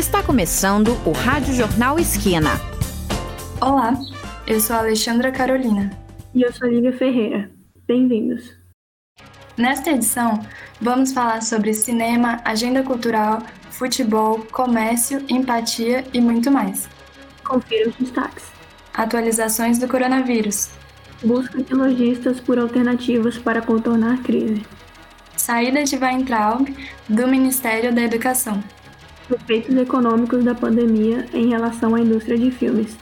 Está começando o Rádio Jornal Esquina. Olá, eu sou a Alexandra Carolina. E eu sou a Lívia Ferreira. Bem-vindos. Nesta edição, vamos falar sobre cinema, agenda cultural, futebol, comércio, empatia e muito mais. Confira os destaques. Atualizações do coronavírus. Busca de lojistas por alternativas para contornar a crise. Saída de Weintraub do Ministério da Educação efeitos econômicos da pandemia em relação à indústria de filmes.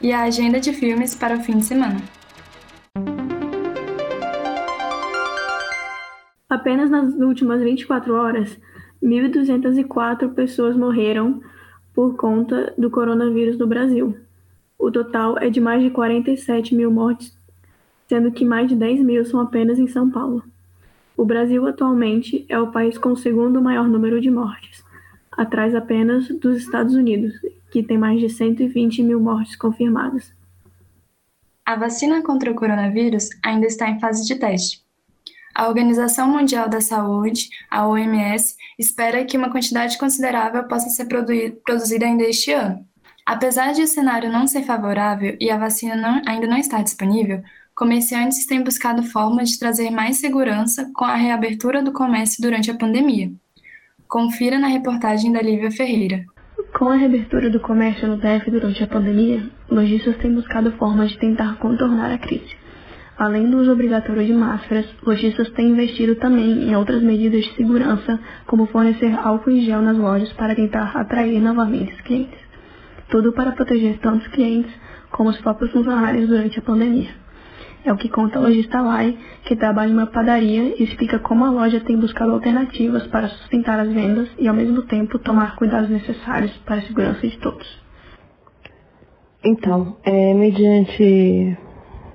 E a agenda de filmes para o fim de semana. Apenas nas últimas 24 horas, 1.204 pessoas morreram por conta do coronavírus no Brasil. O total é de mais de 47 mil mortes, sendo que mais de 10 mil são apenas em São Paulo. O Brasil atualmente é o país com o segundo maior número de mortes, atrás apenas dos Estados Unidos, que tem mais de 120 mil mortes confirmadas. A vacina contra o coronavírus ainda está em fase de teste. A Organização Mundial da Saúde, a OMS, espera que uma quantidade considerável possa ser produzida ainda este ano. Apesar de o cenário não ser favorável e a vacina não, ainda não estar disponível, comerciantes têm buscado formas de trazer mais segurança com a reabertura do comércio durante a pandemia. Confira na reportagem da Lívia Ferreira. Com a reabertura do comércio no DF durante a pandemia, lojistas têm buscado formas de tentar contornar a crise. Além do uso obrigatório de máscaras, lojistas têm investido também em outras medidas de segurança, como fornecer álcool em gel nas lojas para tentar atrair novamente os clientes. Tudo para proteger tanto os clientes como os próprios funcionários durante a pandemia. É o que conta a lojista Lai, que trabalha em uma padaria e explica como a loja tem buscado alternativas para sustentar as vendas e, ao mesmo tempo, tomar cuidados necessários para a segurança de todos. Então, é, mediante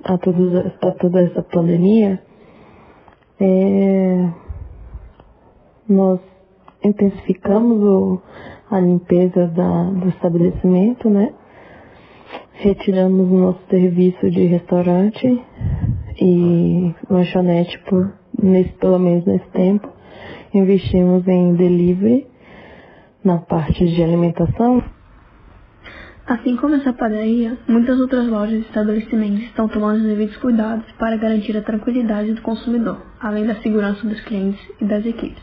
a, todos, a toda essa pandemia, é, nós intensificamos o, a limpeza da, do estabelecimento, né? Retiramos o nosso serviço de restaurante e lanchonete por nesse, pelo menos nesse tempo. Investimos em delivery na parte de alimentação. Assim como essa padaria, muitas outras lojas e estabelecimentos estão tomando os devidos cuidados para garantir a tranquilidade do consumidor, além da segurança dos clientes e das equipes.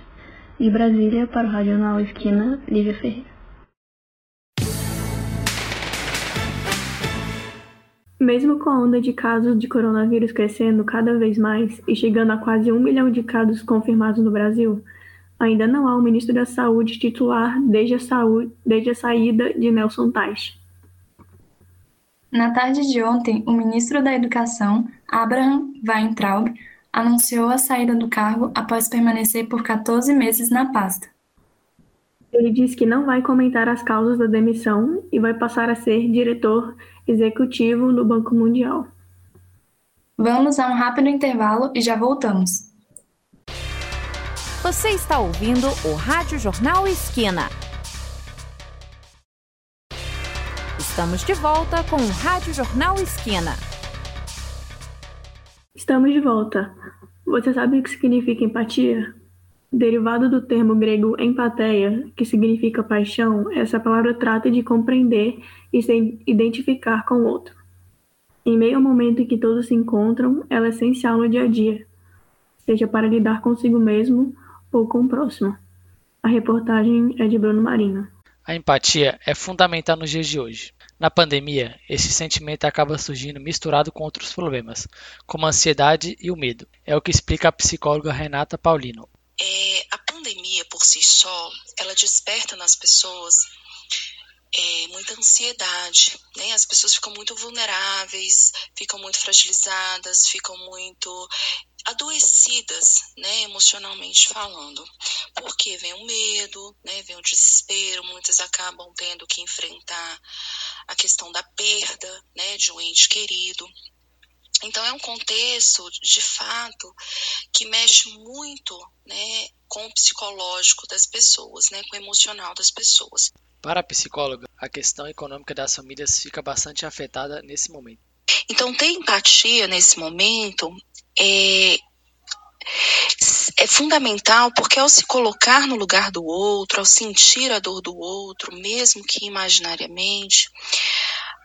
De Brasília, para o Radional Esquina, Lívia Ferreira. Mesmo com a onda de casos de coronavírus crescendo cada vez mais e chegando a quase um milhão de casos confirmados no Brasil, ainda não há um ministro da Saúde titular desde a, saúde, desde a saída de Nelson Teich. Na tarde de ontem, o ministro da Educação, Abraham Weintraub, anunciou a saída do cargo após permanecer por 14 meses na pasta. Ele disse que não vai comentar as causas da demissão e vai passar a ser diretor executivo do Banco Mundial. Vamos a um rápido intervalo e já voltamos. Você está ouvindo o Rádio Jornal Esquina. Estamos de volta com o Rádio Jornal Esquina. Estamos de volta. Você sabe o que significa empatia? Derivado do termo grego empatheia, que significa paixão, essa palavra trata de compreender e se identificar com o outro. Em meio ao momento em que todos se encontram, ela é essencial no dia a dia, seja para lidar consigo mesmo ou com o próximo. A reportagem é de Bruno Marino. A empatia é fundamental nos dias de hoje. Na pandemia, esse sentimento acaba surgindo misturado com outros problemas, como a ansiedade e o medo. É o que explica a psicóloga Renata Paulino, é, a pandemia por si só, ela desperta nas pessoas é, muita ansiedade, né? As pessoas ficam muito vulneráveis, ficam muito fragilizadas, ficam muito adoecidas, né, emocionalmente falando, porque vem o medo, né, vem o desespero, muitas acabam tendo que enfrentar a questão da perda, né, de um ente querido. Então é um contexto, de fato, que mexe muito né, com o psicológico das pessoas, né, com o emocional das pessoas. Para a psicóloga, a questão econômica das famílias fica bastante afetada nesse momento. Então, ter empatia nesse momento é, é fundamental porque ao se colocar no lugar do outro, ao sentir a dor do outro, mesmo que imaginariamente,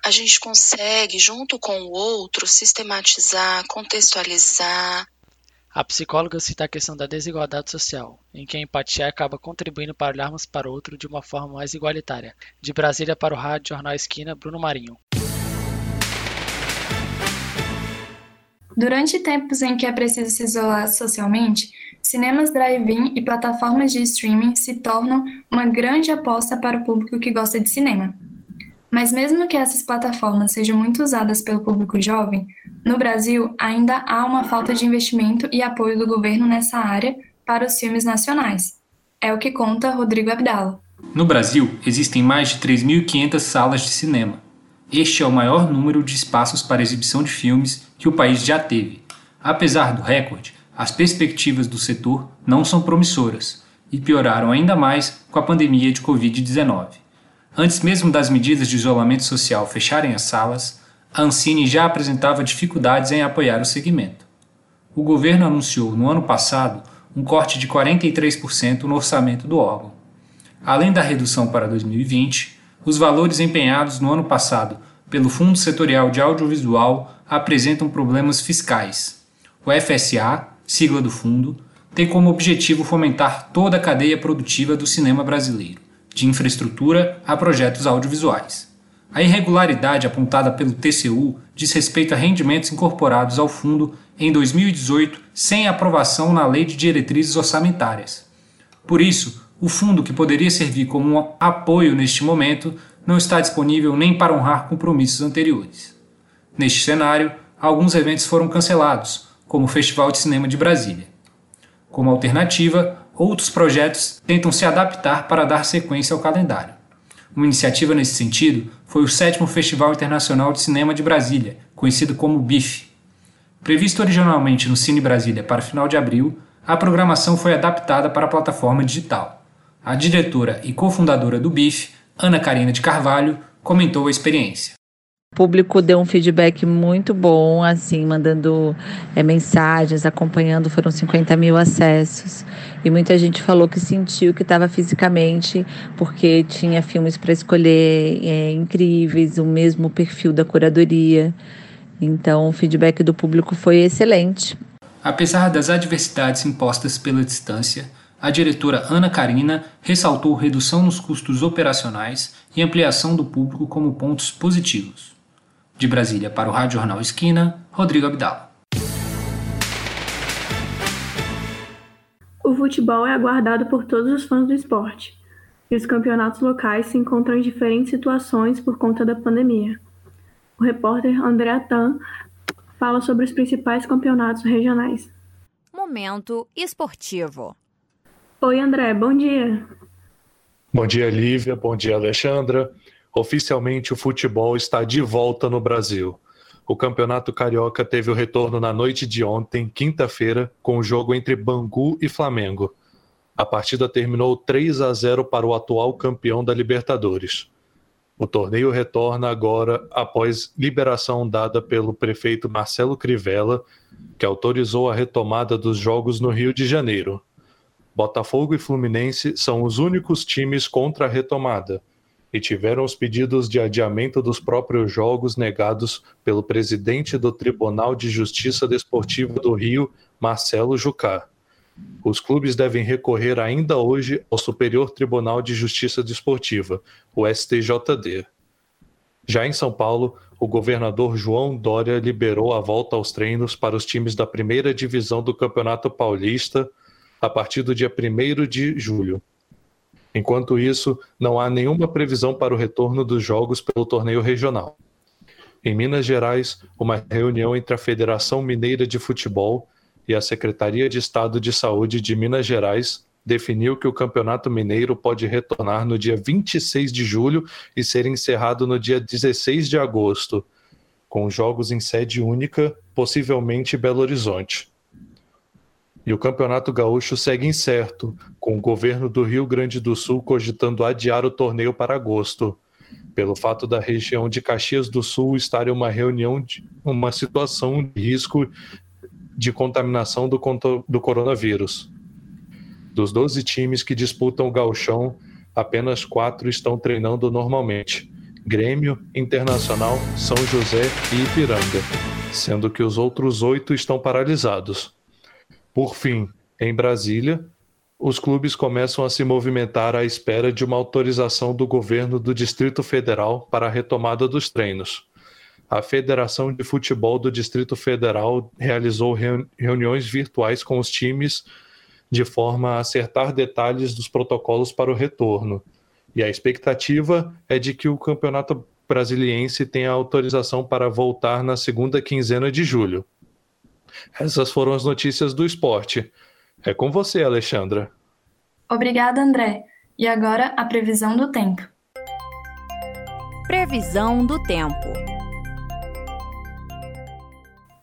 a gente consegue, junto com o outro, sistematizar, contextualizar. A psicóloga cita a questão da desigualdade social, em que a empatia acaba contribuindo para olharmos para o outro de uma forma mais igualitária. De Brasília para o Rádio Jornal Esquina, Bruno Marinho. Durante tempos em que é preciso se isolar socialmente, cinemas drive-in e plataformas de streaming se tornam uma grande aposta para o público que gosta de cinema. Mas mesmo que essas plataformas sejam muito usadas pelo público jovem, no Brasil ainda há uma falta de investimento e apoio do governo nessa área para os filmes nacionais. É o que conta Rodrigo Abdala. No Brasil, existem mais de 3.500 salas de cinema. Este é o maior número de espaços para exibição de filmes que o país já teve. Apesar do recorde, as perspectivas do setor não são promissoras e pioraram ainda mais com a pandemia de Covid-19. Antes mesmo das medidas de isolamento social fecharem as salas, a Ancine já apresentava dificuldades em apoiar o segmento. O governo anunciou no ano passado um corte de 43% no orçamento do órgão. Além da redução para 2020, os valores empenhados no ano passado pelo Fundo Setorial de Audiovisual apresentam problemas fiscais. O FSA, sigla do fundo, tem como objetivo fomentar toda a cadeia produtiva do cinema brasileiro, de infraestrutura a projetos audiovisuais. A irregularidade apontada pelo TCU diz respeito a rendimentos incorporados ao fundo em 2018 sem aprovação na Lei de Diretrizes Orçamentárias. Por isso, o fundo, que poderia servir como um apoio neste momento, não está disponível nem para honrar compromissos anteriores. Neste cenário, alguns eventos foram cancelados, como o Festival de Cinema de Brasília. Como alternativa, outros projetos tentam se adaptar para dar sequência ao calendário. Uma iniciativa nesse sentido foi o sétimo Festival Internacional de Cinema de Brasília, conhecido como BIF. Previsto originalmente no Cine Brasília para final de abril, a programação foi adaptada para a plataforma digital. A diretora e cofundadora do BIF, Ana Karina de Carvalho, comentou a experiência. O público deu um feedback muito bom, assim, mandando é, mensagens, acompanhando, foram 50 mil acessos. E muita gente falou que sentiu que estava fisicamente, porque tinha filmes para escolher é, incríveis, o mesmo perfil da curadoria. Então, o feedback do público foi excelente. Apesar das adversidades impostas pela distância, a diretora Ana Karina ressaltou redução nos custos operacionais e ampliação do público como pontos positivos. De Brasília para o Rádio Jornal Esquina, Rodrigo Abdala. O futebol é aguardado por todos os fãs do esporte, e os campeonatos locais se encontram em diferentes situações por conta da pandemia. O repórter André Atan fala sobre os principais campeonatos regionais. Momento esportivo. Oi, André, bom dia. Bom dia, Lívia. Bom dia, Alexandra. Oficialmente, o futebol está de volta no Brasil. O Campeonato Carioca teve o retorno na noite de ontem, quinta-feira, com o jogo entre Bangu e Flamengo. A partida terminou 3 a 0 para o atual campeão da Libertadores. O torneio retorna agora após liberação dada pelo prefeito Marcelo Crivella, que autorizou a retomada dos jogos no Rio de Janeiro. Botafogo e Fluminense são os únicos times contra a retomada e tiveram os pedidos de adiamento dos próprios jogos negados pelo presidente do Tribunal de Justiça Desportiva do Rio, Marcelo Jucá. Os clubes devem recorrer ainda hoje ao Superior Tribunal de Justiça Desportiva, o STJD. Já em São Paulo, o governador João Dória liberou a volta aos treinos para os times da primeira divisão do Campeonato Paulista a partir do dia 1 de julho. Enquanto isso, não há nenhuma previsão para o retorno dos jogos pelo torneio regional. Em Minas Gerais, uma reunião entre a Federação Mineira de Futebol e a Secretaria de Estado de Saúde de Minas Gerais definiu que o Campeonato Mineiro pode retornar no dia 26 de julho e ser encerrado no dia 16 de agosto, com jogos em sede única, possivelmente Belo Horizonte. E o Campeonato Gaúcho segue incerto, com o governo do Rio Grande do Sul cogitando adiar o torneio para agosto, pelo fato da região de Caxias do Sul estar em uma reunião de uma situação de risco de contaminação do, do coronavírus. Dos 12 times que disputam o gauchão, apenas quatro estão treinando normalmente. Grêmio, Internacional, São José e Ipiranga, sendo que os outros oito estão paralisados. Por fim, em Brasília, os clubes começam a se movimentar à espera de uma autorização do governo do Distrito Federal para a retomada dos treinos. A Federação de Futebol do Distrito Federal realizou reuniões virtuais com os times de forma a acertar detalhes dos protocolos para o retorno. E a expectativa é de que o Campeonato Brasiliense tenha autorização para voltar na segunda quinzena de julho. Essas foram as notícias do esporte. É com você, Alexandra. Obrigada, André. E agora a previsão do tempo. Previsão do tempo.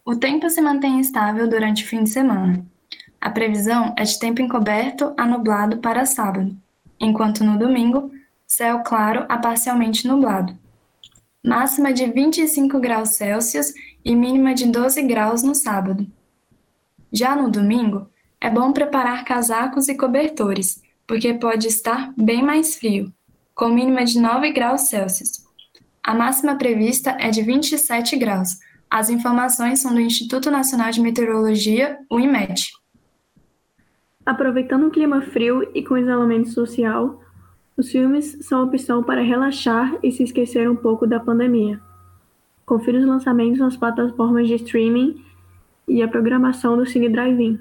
O tempo se mantém estável durante o fim de semana. A previsão é de tempo encoberto a nublado para sábado, enquanto no domingo, céu claro a parcialmente nublado. Máxima de 25 graus Celsius e mínima de 12 graus no sábado. Já no domingo, é bom preparar casacos e cobertores, porque pode estar bem mais frio, com mínima de 9 graus Celsius. A máxima prevista é de 27 graus. As informações são do Instituto Nacional de Meteorologia, o IMET. Aproveitando o clima frio e com isolamento social, os filmes são opção para relaxar e se esquecer um pouco da pandemia. Confira os lançamentos nas plataformas de streaming e a programação do Cine Drive-In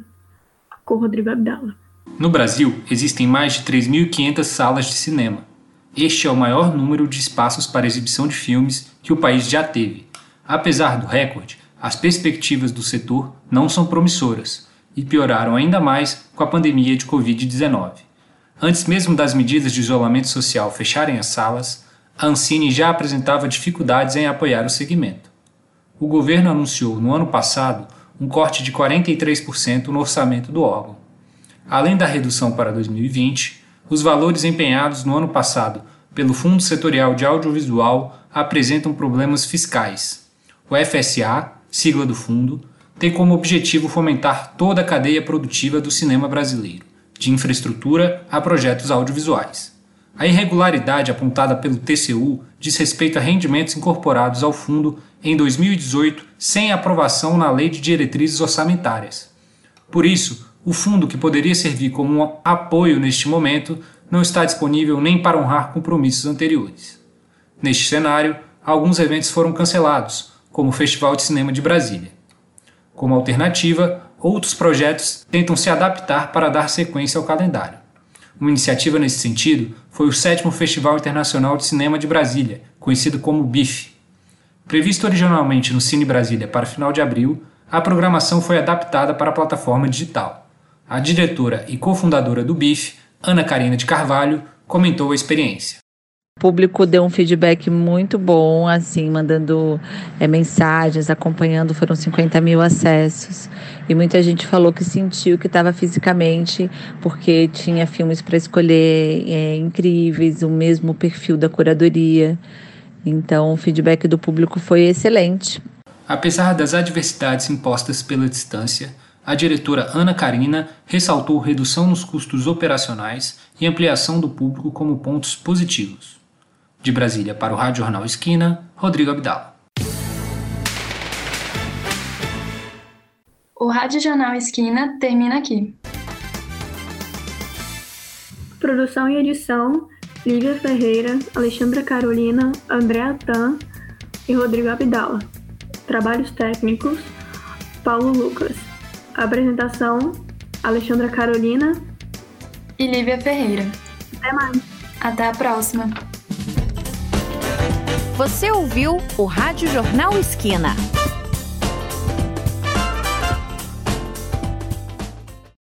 com Rodrigo Abdala. No Brasil, existem mais de 3.500 salas de cinema. Este é o maior número de espaços para exibição de filmes que o país já teve. Apesar do recorde, as perspectivas do setor não são promissoras e pioraram ainda mais com a pandemia de Covid-19. Antes mesmo das medidas de isolamento social fecharem as salas, a Ancine já apresentava dificuldades em apoiar o segmento. O governo anunciou no ano passado um corte de 43% no orçamento do órgão. Além da redução para 2020, os valores empenhados no ano passado pelo Fundo Setorial de Audiovisual apresentam problemas fiscais. O FSA, sigla do fundo, tem como objetivo fomentar toda a cadeia produtiva do cinema brasileiro, de infraestrutura a projetos audiovisuais. A irregularidade apontada pelo TCU diz respeito a rendimentos incorporados ao fundo em 2018 sem aprovação na Lei de Diretrizes Orçamentárias. Por isso, o fundo, que poderia servir como um apoio neste momento, não está disponível nem para honrar compromissos anteriores. Neste cenário, alguns eventos foram cancelados, como o Festival de Cinema de Brasília. Como alternativa, outros projetos tentam se adaptar para dar sequência ao calendário. Uma iniciativa nesse sentido foi o sétimo Festival Internacional de Cinema de Brasília, conhecido como BIF, Previsto originalmente no Cine Brasília para final de abril, a programação foi adaptada para a plataforma digital. A diretora e cofundadora do BIF, Ana Karina de Carvalho, comentou a experiência. O público deu um feedback muito bom, assim, mandando é, mensagens, acompanhando, foram 50 mil acessos. E muita gente falou que sentiu que estava fisicamente, porque tinha filmes para escolher é, incríveis, o mesmo perfil da curadoria. Então, o feedback do público foi excelente. Apesar das adversidades impostas pela distância, a diretora Ana Karina ressaltou redução nos custos operacionais e ampliação do público como pontos positivos. De Brasília para o Rádio Jornal Esquina, Rodrigo Abdala. O Rádio Jornal Esquina termina aqui. Produção e edição Lívia Ferreira, Alexandra Carolina, Andréa Tan e Rodrigo Abdala. Trabalhos técnicos, Paulo Lucas. Apresentação, Alexandra Carolina e Lívia Ferreira. Até mais. Até a próxima. Você ouviu o Rádio Jornal Esquina.